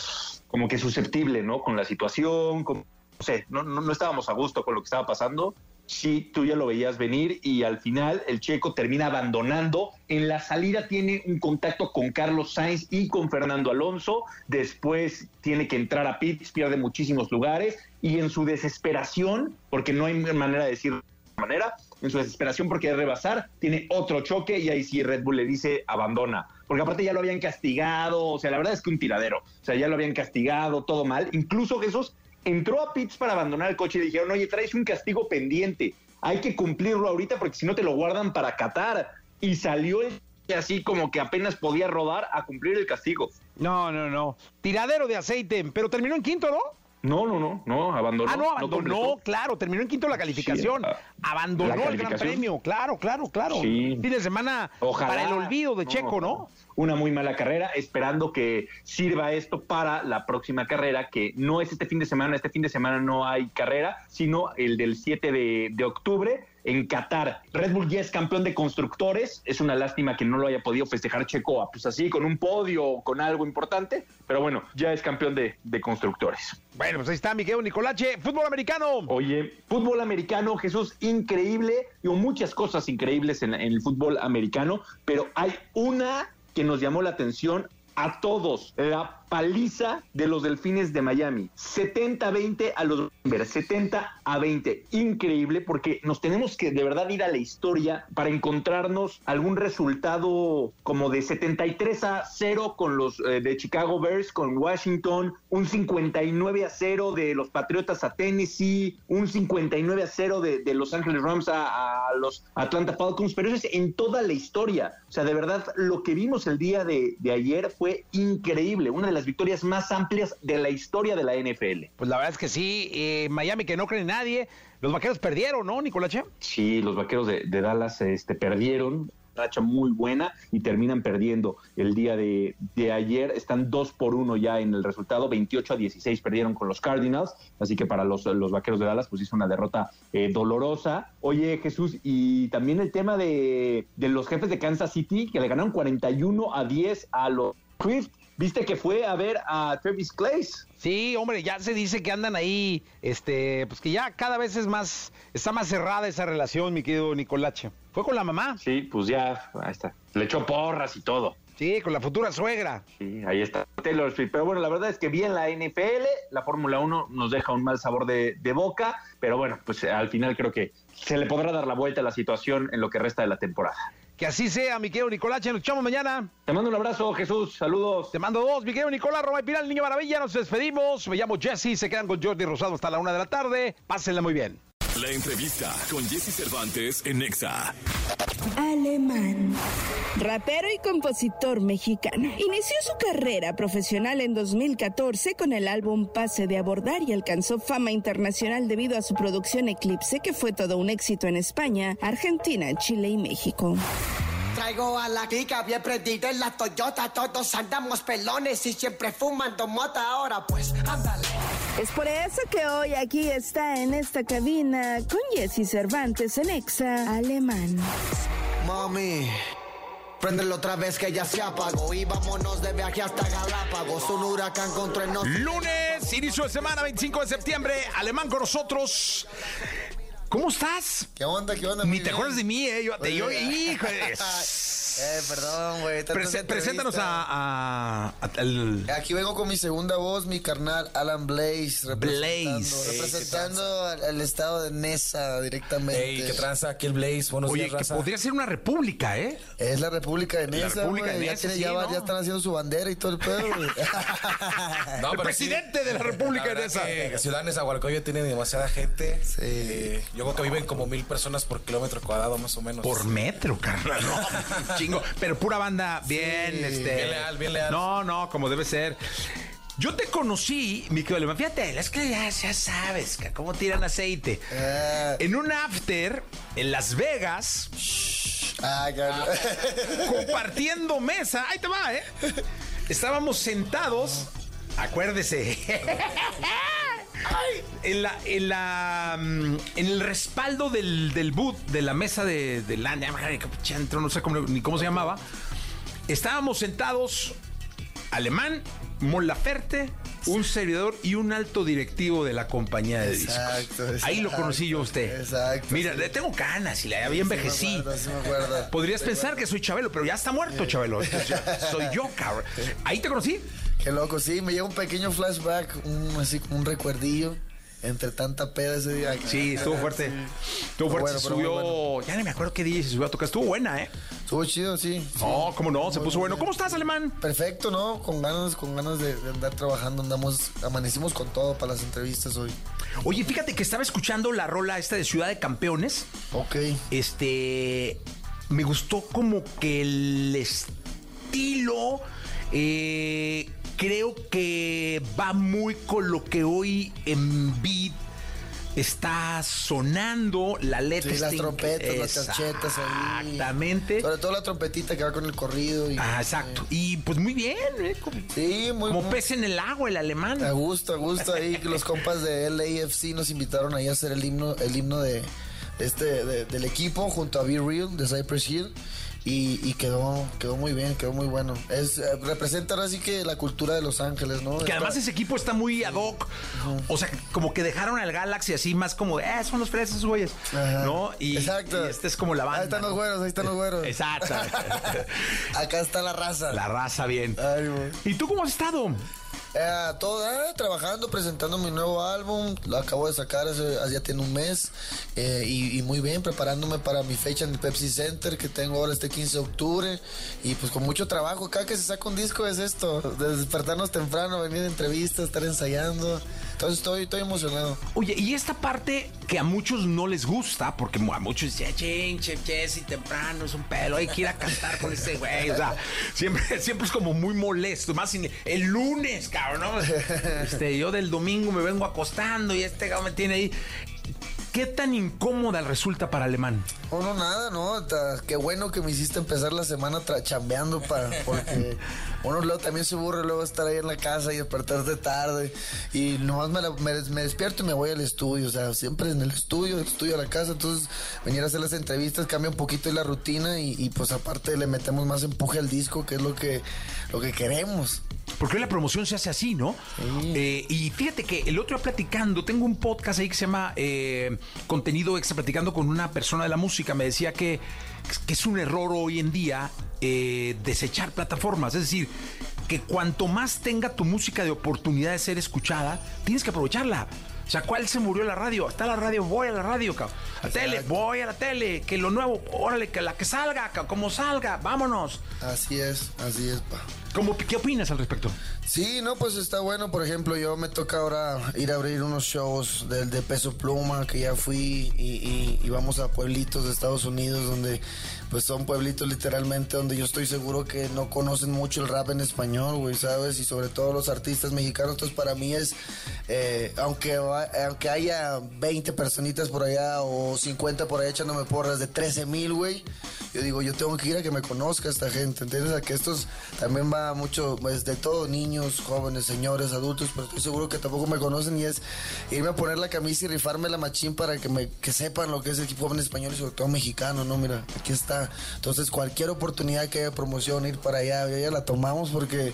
como que susceptible, ¿no? Con la situación, con, no sé, no, no, no estábamos a gusto con lo que estaba pasando. Sí, tú ya lo veías venir y al final el checo termina abandonando. En la salida tiene un contacto con Carlos Sainz y con Fernando Alonso. Después tiene que entrar a pits, pierde muchísimos lugares y en su desesperación, porque no hay manera de decir manera, en su desesperación porque de rebasar, tiene otro choque y ahí sí Red Bull le dice abandona. Porque aparte ya lo habían castigado, o sea, la verdad es que un tiradero. O sea, ya lo habían castigado, todo mal. Incluso Jesús entró a pits para abandonar el coche y dijeron, oye, traes un castigo pendiente. Hay que cumplirlo ahorita porque si no te lo guardan para Qatar. Y salió el así como que apenas podía rodar a cumplir el castigo. No, no, no. Tiradero de aceite, pero terminó en quinto, ¿no? No, no, no, no, abandonó. ah, no, abandonó, claro, terminó en quinto la calificación. Sí, ah, abandonó la el Gran. Premio, claro, claro, claro. Sí. Fin de semana Ojalá. para el olvido de Checo, ¿no? Una muy mala carrera, esperando que sirva esto para la próxima carrera, que no es este fin de semana, este fin de semana no hay carrera, sino el del 7 de, de octubre en Qatar. Red Bull ya es campeón de constructores, es una lástima que no lo haya podido festejar Checo, pues así, con un podio, o con algo importante, pero bueno, ya es campeón de, de constructores. Bueno, pues ahí está mi querido Nicolache. Fútbol americano. Oye, fútbol americano, Jesús, increíble. Digo, muchas cosas increíbles en, en el fútbol americano, pero hay una que nos llamó la atención a todos. La paliza de los Delfines de Miami. 70-20 a los Denver, 70 a 20. Increíble porque nos tenemos que de verdad ir a la historia para encontrarnos algún resultado como de 73 a 0 con los eh, de Chicago Bears, con Washington, un 59 a 0 de los Patriotas a Tennessee, un 59 a 0 de, Los Angeles Rams a, a los Atlanta Falcons, pero eso es en toda la historia. O sea, de verdad, lo que vimos el día de, de ayer fue increíble, una de las victorias más amplias de la historia de la NFL. Pues la verdad es que sí, eh, Miami que no cree en nadie. Los vaqueros perdieron, ¿no, Nicolache? Sí, los vaqueros de, de Dallas este, perdieron. racha muy buena y terminan perdiendo el día de, de, ayer. Están 2 por 1 ya en el resultado, 28 a 16 perdieron con los Cardinals, así que para los, los vaqueros de Dallas pues hizo una derrota eh, dolorosa. Oye Jesús, y también el tema de, de los jefes de Kansas City que le ganaron 41 a 10 a los Swift. ¿Viste que fue a ver a Travis Clays? Sí, hombre, ya se dice que andan ahí, este, pues que ya cada vez es más, está más cerrada esa relación, mi querido Nicolache. ¿Fue con la mamá? Sí, pues ya, ahí está. Le echó porras y todo. Sí, con la futura suegra. Sí, ahí está Taylor Swift. Pero bueno, la verdad es que bien la NFL, la Fórmula 1 nos deja un mal sabor de, de, boca, pero bueno, pues al final creo que se le podrá dar la vuelta a la situación en lo que resta de la temporada. Que así sea, mi querido Nicolache. Nos escuchamos mañana. Te mando un abrazo, Jesús. Saludos. Te mando dos, mi querido Nicolás Roma y Piral, Niño Maravilla. Nos despedimos. Me llamo Jesse. Se quedan con Jordi Rosado hasta la una de la tarde. Pásenla muy bien. La entrevista con Jesse Cervantes en Nexa. Alemán. Rapero y compositor mexicano. Inició su carrera profesional en 2014 con el álbum Pase de Abordar y alcanzó fama internacional debido a su producción Eclipse, que fue todo un éxito en España, Argentina, Chile y México. Traigo a la clica bien prendida en la Toyota, todos andamos pelones y siempre fumando mota, ahora pues ándale. Es por eso que hoy aquí está en esta cabina con Jesse Cervantes en Exa Alemán. Mami. Préndelo otra vez que ya se apagó y vámonos de viaje hasta Galápagos. Un huracán contra el norte. Lunes, inicio de semana, 25 de septiembre. Alemán con nosotros. ¿Cómo estás? ¿Qué onda? ¿Qué onda? Ni te acuerdas de mí, ¿eh? Yo, te, yo, hijo de... Eh, perdón, güey. Prese, preséntanos a, a, a, al... Aquí vengo con mi segunda voz, mi carnal Alan Blaze. Representando, Blaze. representando al, al, estado de Nesa directamente. Ey, ¿qué tranza? Aquí el Blaze. Buenos Oye, días, que raza. podría ser una república, ¿eh? Es la República de Nesa, República de güey. Ya, Nesa, tiene- sí, ya, va- ¿no? ya están haciendo su bandera y todo el pedo, güey. No, El presidente de la República la de Nesa. que Ciudad de Nezahualcóyotl tiene demasiada gente. Sí. Eh, yo creo que viven como mil personas por kilómetro cuadrado, más o menos. Por metro, carnal. No, chingo. Pero pura banda bien, Sí, este. bien leal, bien leal. No, no, como debe ser. Yo te conocí, mi querido. Fíjate, es que ya, ya sabes que cómo tiran aceite. Ah, En un after en Las Vegas, ah, cabrón. compartiendo mesa. Ahí te va, ¿eh? Estábamos sentados. Acuérdese. En la, en la, mm, en el respaldo del, del boot, de la mesa de, de la, no sé cómo, ni cómo se llamaba, estábamos sentados Alemán, Mon Laferte, un servidor y un alto directivo de la compañía de discos. Exacto, Ahí lo exacto, conocí yo a usted. exacto, Mira, sí. le tengo canas y la había Sí acuerdo, sí me acuerdo. Podrías pensar que soy Chabelo, pero ya está muerto Chabelo. Soy yo, cabrón. Ahí te conocí. Qué loco, sí, me lleva un pequeño flashback, un, así como un recuerdillo entre tanta peda ese día. Sí, estuvo fuerte. Estuvo fuerte. bueno, se subió. Ya ni me acuerdo qué día se subió a tocar. Estuvo buena, ¿eh? Estuvo chido, sí. sí. No, cómo no, se puso bueno. ¿Cómo estás, Alemán? Perfecto, ¿no? Con ganas, con ganas de, de andar trabajando, andamos, amanecimos con todo para las entrevistas hoy. Oye, fíjate que estaba escuchando la rola esta de Ciudad de Campeones. Ok. Este. Me gustó como que el estilo. eh, creo que va muy con lo que hoy en beat está sonando. La letra Sí, las trompetas, las cachetas ahí. Exactamente. Sobre todo la trompetita que va con el corrido. Y, Ah, exacto. Y pues muy bien, ¿eh? Como, Sí, muy como muy- pez en el agua, el alemán. A gusto, a gusto ahí los compas de LAFC nos invitaron ahí a hacer el himno, el himno de este de- del equipo junto a Be Real de Cypress Hill y, y quedó quedó muy bien, quedó muy bueno. Es eh, representa ahora sí que la cultura de Los Ángeles, ¿no? Que además ese equipo está muy ad hoc. O sea, como que dejaron al Galaxy así más como eh, son los fresas, esos güeyes. Ajá. ¿No? Y, Exacto. y este es como la banda. Ahí están los güeros, ahí están los güeros. Exacto. Acá está la raza. la raza bien. Ay, güey. ¿Y tú cómo has estado? Eh, todo, eh, trabajando, presentando mi nuevo álbum. Lo acabo de sacar hace, ya tiene un mes. eh, y, muy bien, preparándome para mi fecha en el Pepsi Center que tengo ahora este 15 de octubre. Y pues con mucho trabajo. Cada que se saca un disco es esto: de despertarnos temprano, venir a entrevistas, estar ensayando. Entonces estoy, estoy emocionado. Oye, y esta parte que a muchos no les gusta, porque a muchos dicen, ching, che, Jesse, temprano, es un pelo, hay que ir a cantar con este güey. O sea, siempre, siempre es como muy molesto. Más sin- el lunes, cabrón, ¿no? Este, yo del domingo me vengo acostando y este cabrón me tiene ahí. ¿Qué tan incómoda resulta para Alemán? Oh, no, nada, no. ta- Qué bueno que me hiciste empezar la semana tra- chambeando para, porque uno luego también se aburre luego estar ahí en la casa y despertarte tarde. Y nomás me, la- me des- me despierto y me voy al estudio. O sea, siempre en el estudio, del estudio a la casa. Entonces, venir a hacer las entrevistas cambia un poquito la rutina y, y, pues aparte le metemos más empuje al disco, que es lo que, lo que queremos. Porque hoy la promoción se hace así, ¿no? Eh, y fíjate que el otro día platicando, tengo un podcast ahí que se llama eh, Contenido Extra, platicando con una persona de la música, me decía que, que es un error hoy en día eh, desechar plataformas. Es decir, que cuanto más tenga tu música de oportunidad de ser escuchada, tienes que aprovecharla. O sea, ¿cuál se murió la radio? Está la radio, voy a la radio, cabrón. A tele, voy a la tele. Que lo nuevo, órale, que la que salga, cabrón, como salga, vámonos. Así es, así es, pa. ¿Cómo, ¿Qué opinas al respecto? Sí, no, pues está bueno. Por ejemplo, yo me toca ahora ir a abrir unos shows del de Peso Pluma, que ya fui, y, y- y vamos a pueblitos de Estados Unidos, donde pues son pueblitos literalmente donde yo estoy seguro que no conocen mucho el rap en español, güey, ¿sabes? Y sobre todo los artistas mexicanos. Entonces, para mí es, eh, aunque, aunque haya 20 personitas por allá o 50 por allá echándome porras de 13 mil, güey, yo digo, yo tengo que ir a que me conozca esta gente, ¿entiendes? A que estos también va mucho, pues de todo, niños, jóvenes, señores, adultos, pero estoy seguro que tampoco me conocen y es irme a poner la camisa y rifarme la machín para que me que sepan lo que es el hip hop en español y sobre todo mexicano, ¿no? Mira, aquí está. Entonces, cualquier oportunidad que haya promoción, ir para allá, ya, la tomamos porque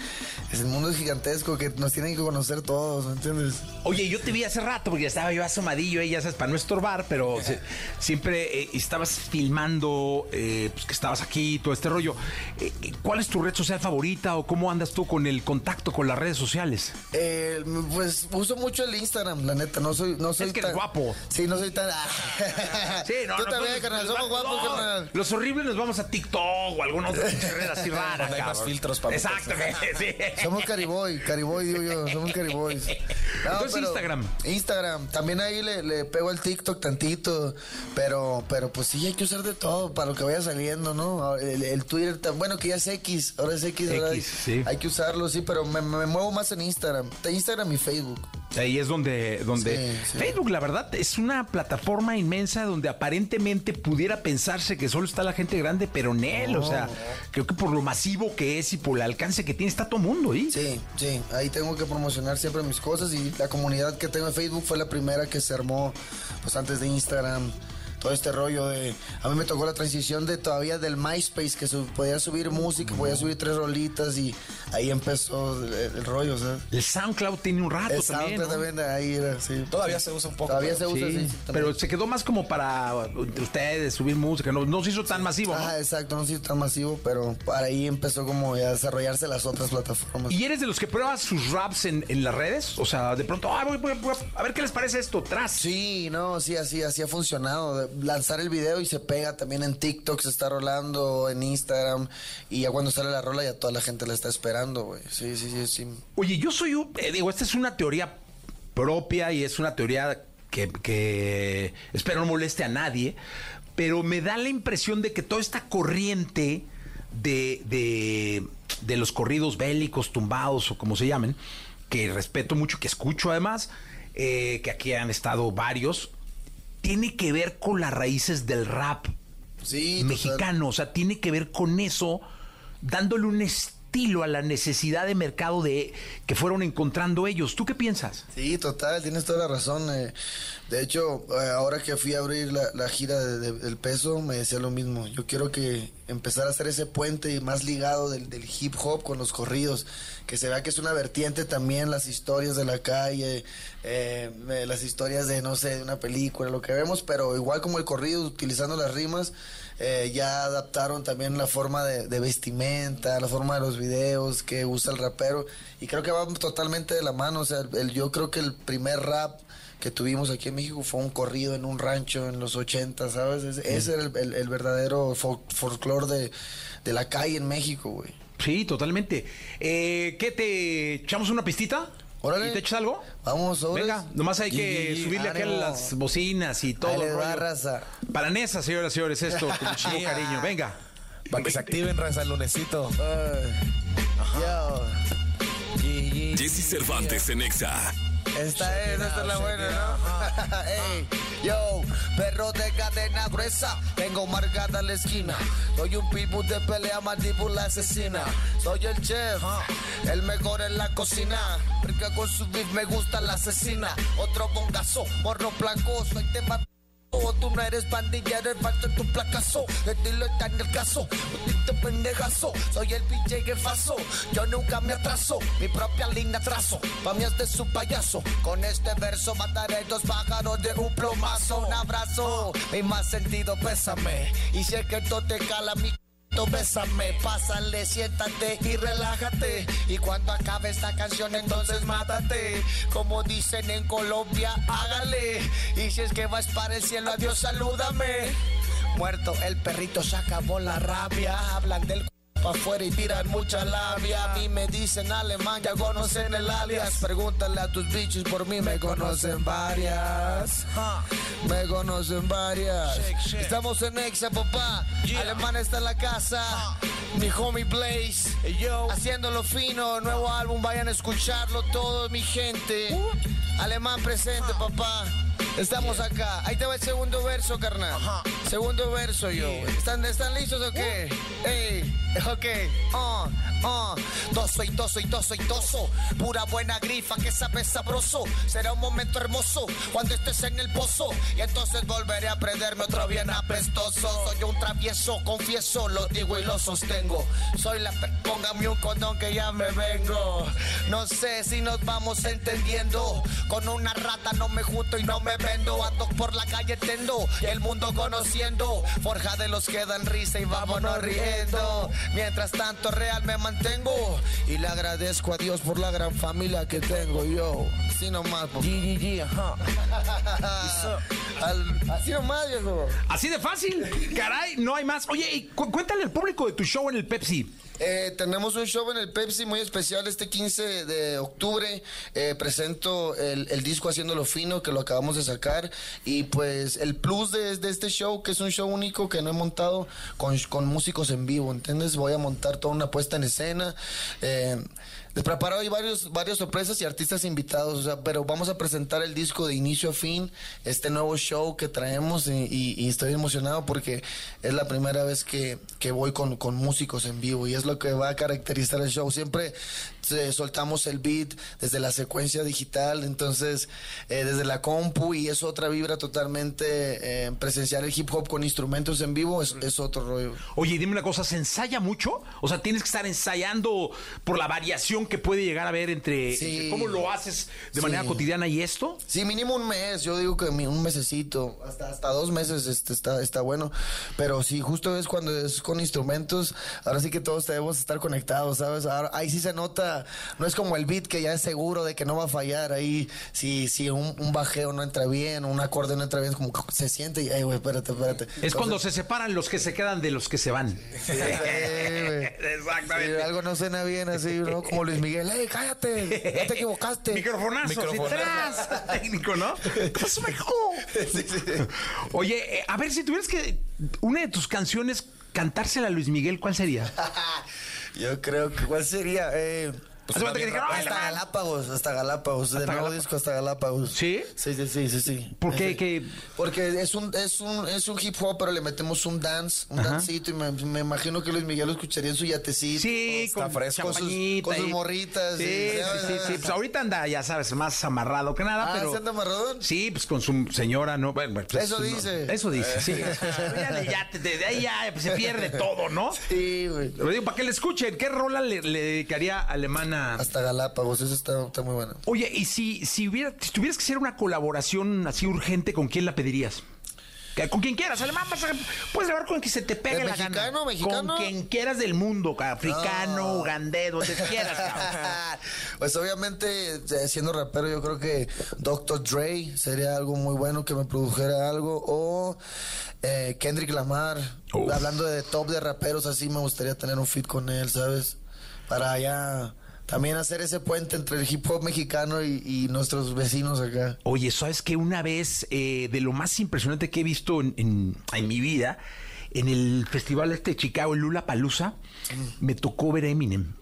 es- el mundo es gigantesco que nos tienen que conocer todos, ¿me entiendes? Oye, yo te vi hace rato porque estaba yo asomadillo ahí, ya sabes, para no estorbar, pero se- siempre eh, estabas filmando, eh, pues que estabas aquí, todo este rollo. Eh, eh, ¿Cuál es tu red social favorita o cómo andas tú con el contacto con las redes sociales? Eh, pues uso mucho el Instagram, la neta, no soy, no soy Es que tan eres guapo. Sí, no soy tan. Sí, no, Tú no, también, no, carnal, somos guapos, carnal. Los horribles nos vamos a TikTok o alguna otra red así rara. Donde hay más filtros para Exactamente, sí. Somos cariboy, cariboy digo yo, somos cariboys. No, Entonces, Instagram. Instagram, también ahí le, le pego el TikTok tantito, pero, pero pues sí hay que usar de todo para lo que vaya saliendo, ¿no? El, el Twitter, tan- bueno que ya es X, ahora es X, ¿verdad? Sí. Hay que usarlo, sí, pero me, me muevo más en Instagram, Instagram y Facebook. Ahí es donde, donde Sí, sí. Facebook, la verdad, es una plataforma inmensa donde aparentemente pudiera pensarse que solo está la gente grande, pero en él, o sea, creo que por lo masivo que es y por el alcance que tiene, está todo mundo ahí. Sí, sí, ahí tengo que promocionar siempre mis cosas y la comunidad que tengo en Facebook fue la primera que se armó pues antes de Instagram. Todo este rollo de... A mí me tocó la transición de todavía del MySpace, que podía subir música, podía subir tres rolitas y ahí empezó el, el rollo, o sea... El SoundCloud tiene un rato El también. SoundCloud ¿no? también ahí era, sí. Todavía se usa un poco. Todavía pero- se usa, Sí, pero se quedó más como para entre ustedes subir música, no, no se hizo tan masivo. ¿no? Ah, exacto, no soy tan masivo, pero para ahí empezó como a desarrollarse las otras plataformas. ¿Y eres de los que pruebas sus raps en, en las redes? O sea, de pronto, ah, voy, voy- voy a ver qué les parece esto, tras. Sí, no, sí, así, así ha funcionado. Lanzar el video y se pega también en TikTok, se está rolando, en Instagram, y ya cuando sale la rola ya toda la gente la está esperando, güey. Sí, sí, sí, sí. Oye, yo soy un, eh, digo, esta es una teoría propia y es una teoría que, que espero no moleste a nadie, pero me da la impresión de que toda esta corriente de, de, de los corridos bélicos, tumbados o como se llamen, que respeto mucho, que escucho además, eh, que aquí han estado varios, tiene que ver con las raíces del rap Sí, total. mexicano, o sea, tiene que ver con eso, dándole un estilo a la necesidad de mercado de que fueron encontrando ellos. ¿Tú qué piensas? Sí, total, tienes toda la razón. eh. De hecho, eh, ahora que fui a abrir la, la gira de- del peso, me decía lo mismo. Yo quiero que empezar a hacer ese puente más ligado del, del hip hop con los corridos, que se vea que es una vertiente también las historias de la calle, eh, eh, las historias de, no sé, de una película, lo que vemos, pero igual como el corrido, utilizando las rimas, eh, ya adaptaron también la forma de, de vestimenta, la forma de los videos que usa el rapero, y creo que va totalmente de la mano, o sea, el- yo creo que el primer rap que tuvimos aquí en México fue un corrido en un rancho en los 80, ¿sabes? Ese, ese era el, el- el verdadero fol- folclore de, de la calle en México, güey. Sí, totalmente. Eh, ¿Qué te echamos una pistita? Órale. ¿Y te echas algo? Vamos, sobres. Venga, nomás hay que Y- subirle acá ánimo. las bocinas y todo. Ahí el les va, rollo. raza. Para Nesa, señoras y señores, esto con muchísimo cariño. Venga. Para que se activen, raza, el lunesito. Ay, yo. Jesse Cervantes en Exa. Esta es, esta es la buena, ¿no? Ey, yo, perro de cadena gruesa, tengo marcada la esquina. Soy un pibu de pelea, mandíbula asesina. Soy el chef, el mejor en la cocina. Porque con su beef me gusta la asesina. Otro bongazo, morro blancoso, y te mato. Tú no eres pandillero, es falta tu placazo. De ti lo está en el caso, putito pendejazo. Soy el pinche jefazo, yo nunca me atraso. Mi propia línea trazo, pa' mí es de su payaso. Con este verso mataré dos pájaros de un plomazo. Un abrazo, mi más sentido, pésame. Y es que esto te cala, mi Bésame, pásale, siéntate y relájate. Y cuando acabe esta canción, entonces mátate. Como dicen en Colombia, hágale. Y si es que vas para el cielo, adiós, salúdame. Muerto el perrito, se acabó la rabia. Hablan del pa' afuera y tiran mucha labia. A mí me dicen alemán, ya conocen el alias. Pregúntale a tus bichos, por mí me conocen varias. Me conocen varias. Estamos en Exa, papá. Alemán está en la casa. Mi homie Blaze. Haciéndolo fino. Nuevo álbum, vayan a escucharlo todos, mi gente. Alemán presente, papá. Estamos acá. Ahí te va el segundo verso, carnal. Segundo verso, yo. ¿Están, ¿Están listos o qué? Ey, ok. Uh, uh. Toso y toso y toso y toso. Pura buena grifa que sabe sabroso. Será un momento hermoso cuando estés en el pozo. Y entonces volveré a prenderme otro bien apestoso. Soy un travieso, confieso, lo digo y lo sostengo. Soy la. Póngame un condón que ya me vengo. No sé si nos vamos entendiendo. Con una rata no me junto y no me vendo. Ando por la calle tendo. El mundo conociendo. Forja de los que dan risa y vámonos riendo. Mientras tanto, real me mantengo. Y le agradezco a Dios por la gran familia que tengo yo. Así nomás, po. Al- Así nomás, viejo. Así de fácil. Caray, no hay más. Oye, y cu- cuéntale al público de tu show en el Pepsi. Eh, tenemos un show en el Pepsi muy especial este 15 de octubre. Eh, presento el, el disco Haciéndolo Fino, que lo acabamos de sacar. Y pues el plus de, este show, que es un show único que no he montado con, con músicos en vivo, ¿entiendes? Voy a montar toda una puesta en escena. Eh, les preparo ahí varios, varias sorpresas y artistas invitados, o sea, pero vamos a presentar el disco de inicio a fin, este nuevo show que traemos y, y- y estoy emocionado porque es la primera vez que, que voy con, con músicos en vivo y es lo que va a caracterizar el show. Siempre eh, soltamos el beat desde la secuencia digital, entonces eh, desde la compu y es otra vibra totalmente eh, presenciar el hip hop con instrumentos en vivo, es, es otro rollo. Oye, dime una cosa, ¿se ensaya mucho? O sea, tienes que estar ensayando por la variación que puede llegar a haber entre, Sí. entre cómo lo haces de manera cotidiana y esto. Sí, mínimo un mes, yo digo que un mesecito, hasta, hasta dos meses este, está, está bueno. Pero sí, justo es cuando es con instrumentos, ahora sí que todos debemos estar conectados, ¿sabes? Ahora, ahí sí se nota, no es como el beat que ya es seguro de que no va a fallar. Ahí, si, si un, un bajeo no entra bien, un acorde no entra bien, es como se siente y, ay, güey, espérate, espérate. Es cuando se separan los que se quedan de los que se van. Exactamente. algo no suena bien así, ¿no? Como Luis Miguel, ¡ey, cállate! Ya te equivocaste. Microfonazo, Microfonazo. Técnico, ¿no? ¿Qué pasó, mijo? Oye, eh, a ver, si tuvieras que una de tus canciones cantársela a Luis Miguel, ¿cuál sería? Yo creo que, ¿cuál sería? Eh, Que "Ay, hasta Galápagos, hasta Galápagos, Hasta nuevo disco hasta Galápagos. ¿Sí? Sí, sí, sí, sí, sí. ¿Por qué? Porque es un, es un, es un hip hop, pero le metemos un dance, un Ajá. dancito, y me, me imagino que Luis Miguel lo escucharía en su yatecito. Sí, Está con fresco, con sus, con morritas. Sí, y- sí, sí, sí. Pues ahorita anda, ya sabes, más amarrado que nada, Ah, pero. ¿se anda amarradón? Sí, pues con su señora, ¿no? Bueno, pues, Eso no, dice. Eso dice, sí. ya, de- ya, de, de ahí ya pues, se pierde todo, ¿no? Sí, güey. Lo digo para que le escuchen. ¿Qué rola le, le dedicaría a Alemana? Hasta Galápagos, eso está, está muy bueno. Oye, y si, si, hubiera, si tuvieras que hacer una colaboración así urgente, ¿con quién la pedirías? Con quien quieras, puedes grabar con quien se te pegue ¿Eh, la gana. mexicano, mexicano? Con quien quieras del mundo, ca- africano, No. ugandés, donde quieras. cabrón. pues obviamente, siendo rapero, yo creo que Dr. Dre sería algo muy bueno que me produjera algo. O eh, Kendrick Lamar. Uf. Hablando de top de raperos, así me gustaría tener un feat con él, ¿sabes? Para ya también hacer ese puente entre el hip hop mexicano y, y nuestros vecinos acá. Oye, ¿sabes que Una vez, eh, de lo más impresionante que he visto en, en- en mi vida, en el festival este de Chicago, Lula Palusa, me tocó ver a Eminem.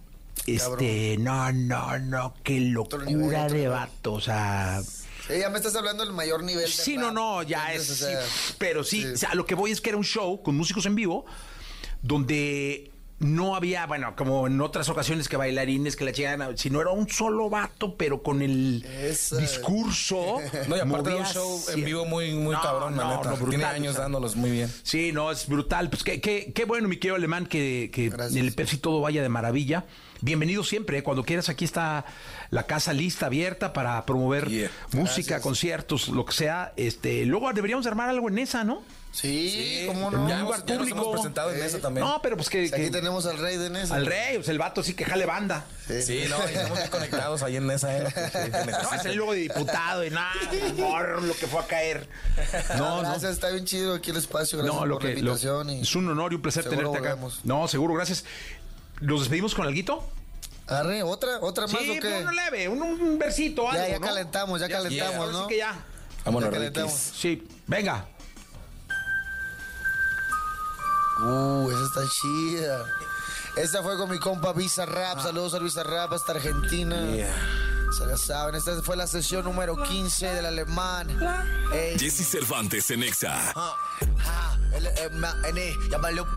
Este, no, no, no, qué locura nivel, de vato, o sea... Sí, ya me estás hablando del mayor nivel. de Sí, no, rap. no, ya es. Entonces, o sea, sí, pero sí, sí. o sea, lo que voy es que era un show con músicos en vivo donde no había, bueno, como en otras ocasiones que bailarines que la llegan, sino era un solo vato, pero con el Esa. discurso. No, y aparte de un show en vivo muy, muy No, cabrón, la no, neta. no, brutal, Tiene o años sea. dándolos muy bien. Sí, no, es brutal. Pues qué, qué, qué bueno, mi querido alemán, que, que el Pepsi todo vaya de maravilla. Bienvenido siempre, ¿eh? cuando quieras, aquí está la casa lista, abierta para promover Yeah. música, Gracias. conciertos, lo que sea. Este, luego deberíamos de armar algo en esa, ¿no? Sí, ¿cómo no? Ya, lugar ya nos público. hemos presentado en Eh, eso también. No, pero pues que, Aquí que- tenemos al rey de Nesa. al rey, pues el vato sí que jale banda. Sí, no, y estamos conectados ahí en esa era. No, a salir luego de diputado y nada, por lo que fue a caer. No, no. Gracias, está bien chido aquí el espacio. Gracias No, lo por que la lo- invitación. y... es un honor y un placer tenerte acá. volvemos. No, seguro, gracias. ¿Nos despedimos con alguito? Arre, ¿otra? ¿Otra más Sí, o qué? pues uno leve, un, un versito, algo, Ya, ya ¿no? calentamos, ya calentamos, ¿no? Sí que ya. Vámonos, Ya calentamos. Sí, venga. Uh, esa está chida. Esta fue con mi compa Visa Ah. Rap. Saludos a Visa Rap hasta Argentina. Se la saben. Esta fue la sesión número 15 del alemán. Ey. Jesse Cervantes en Exa. Ah, ah, llámalo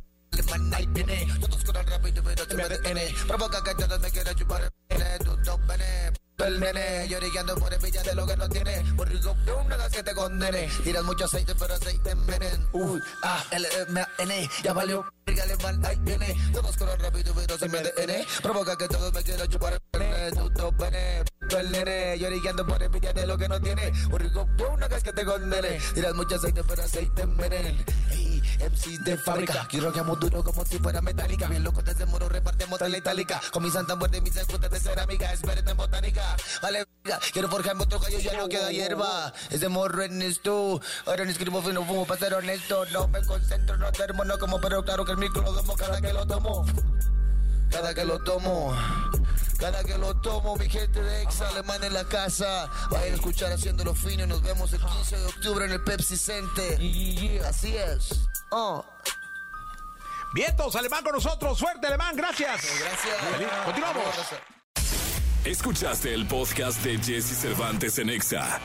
El nene, llorando por envidia de lo que no tiene. Por rico, no nada que te condene. Tiras mucho aceite, pero aceite envenen. Uy, ah, L-M-A-N, ya valió. Alemán, ahí viene. Todos corren rápido, pero me detiene. Provoca que todos me quieran chupar el pene, tú. El nene, llorando por envidia de lo que no tiene. Por rico, no nada que te condene. Tiras mucho aceite, pero aceite envenen. Ey, MC de fábrica. Quiero que amo duro como si fuera metálica. Bien loco desde moro, repartimos la itálica. Con mi santa muerte mis escutas de cerámica. Es verde en botánica. Vale, quiero forjarme otro gallo, ya no queda hierba. Es de morro en esto. Ahora no escribo fino, fumo para ser honesto. No me concentro, no termo, no como, pero claro que el micro lo tomo cada que lo tomo. Cada que lo tomo, cada que lo tomo, mi gente de ex alemán en la casa. Vayan a escuchar haciéndolo fino y nos vemos el 15 de octubre en el Pepsi Center. Así es. Oh. Vientos, alemán con nosotros. Suerte, alemán, gracias. Gracias. Continuamos. Escuchaste el podcast de Jesse Cervantes en Exa.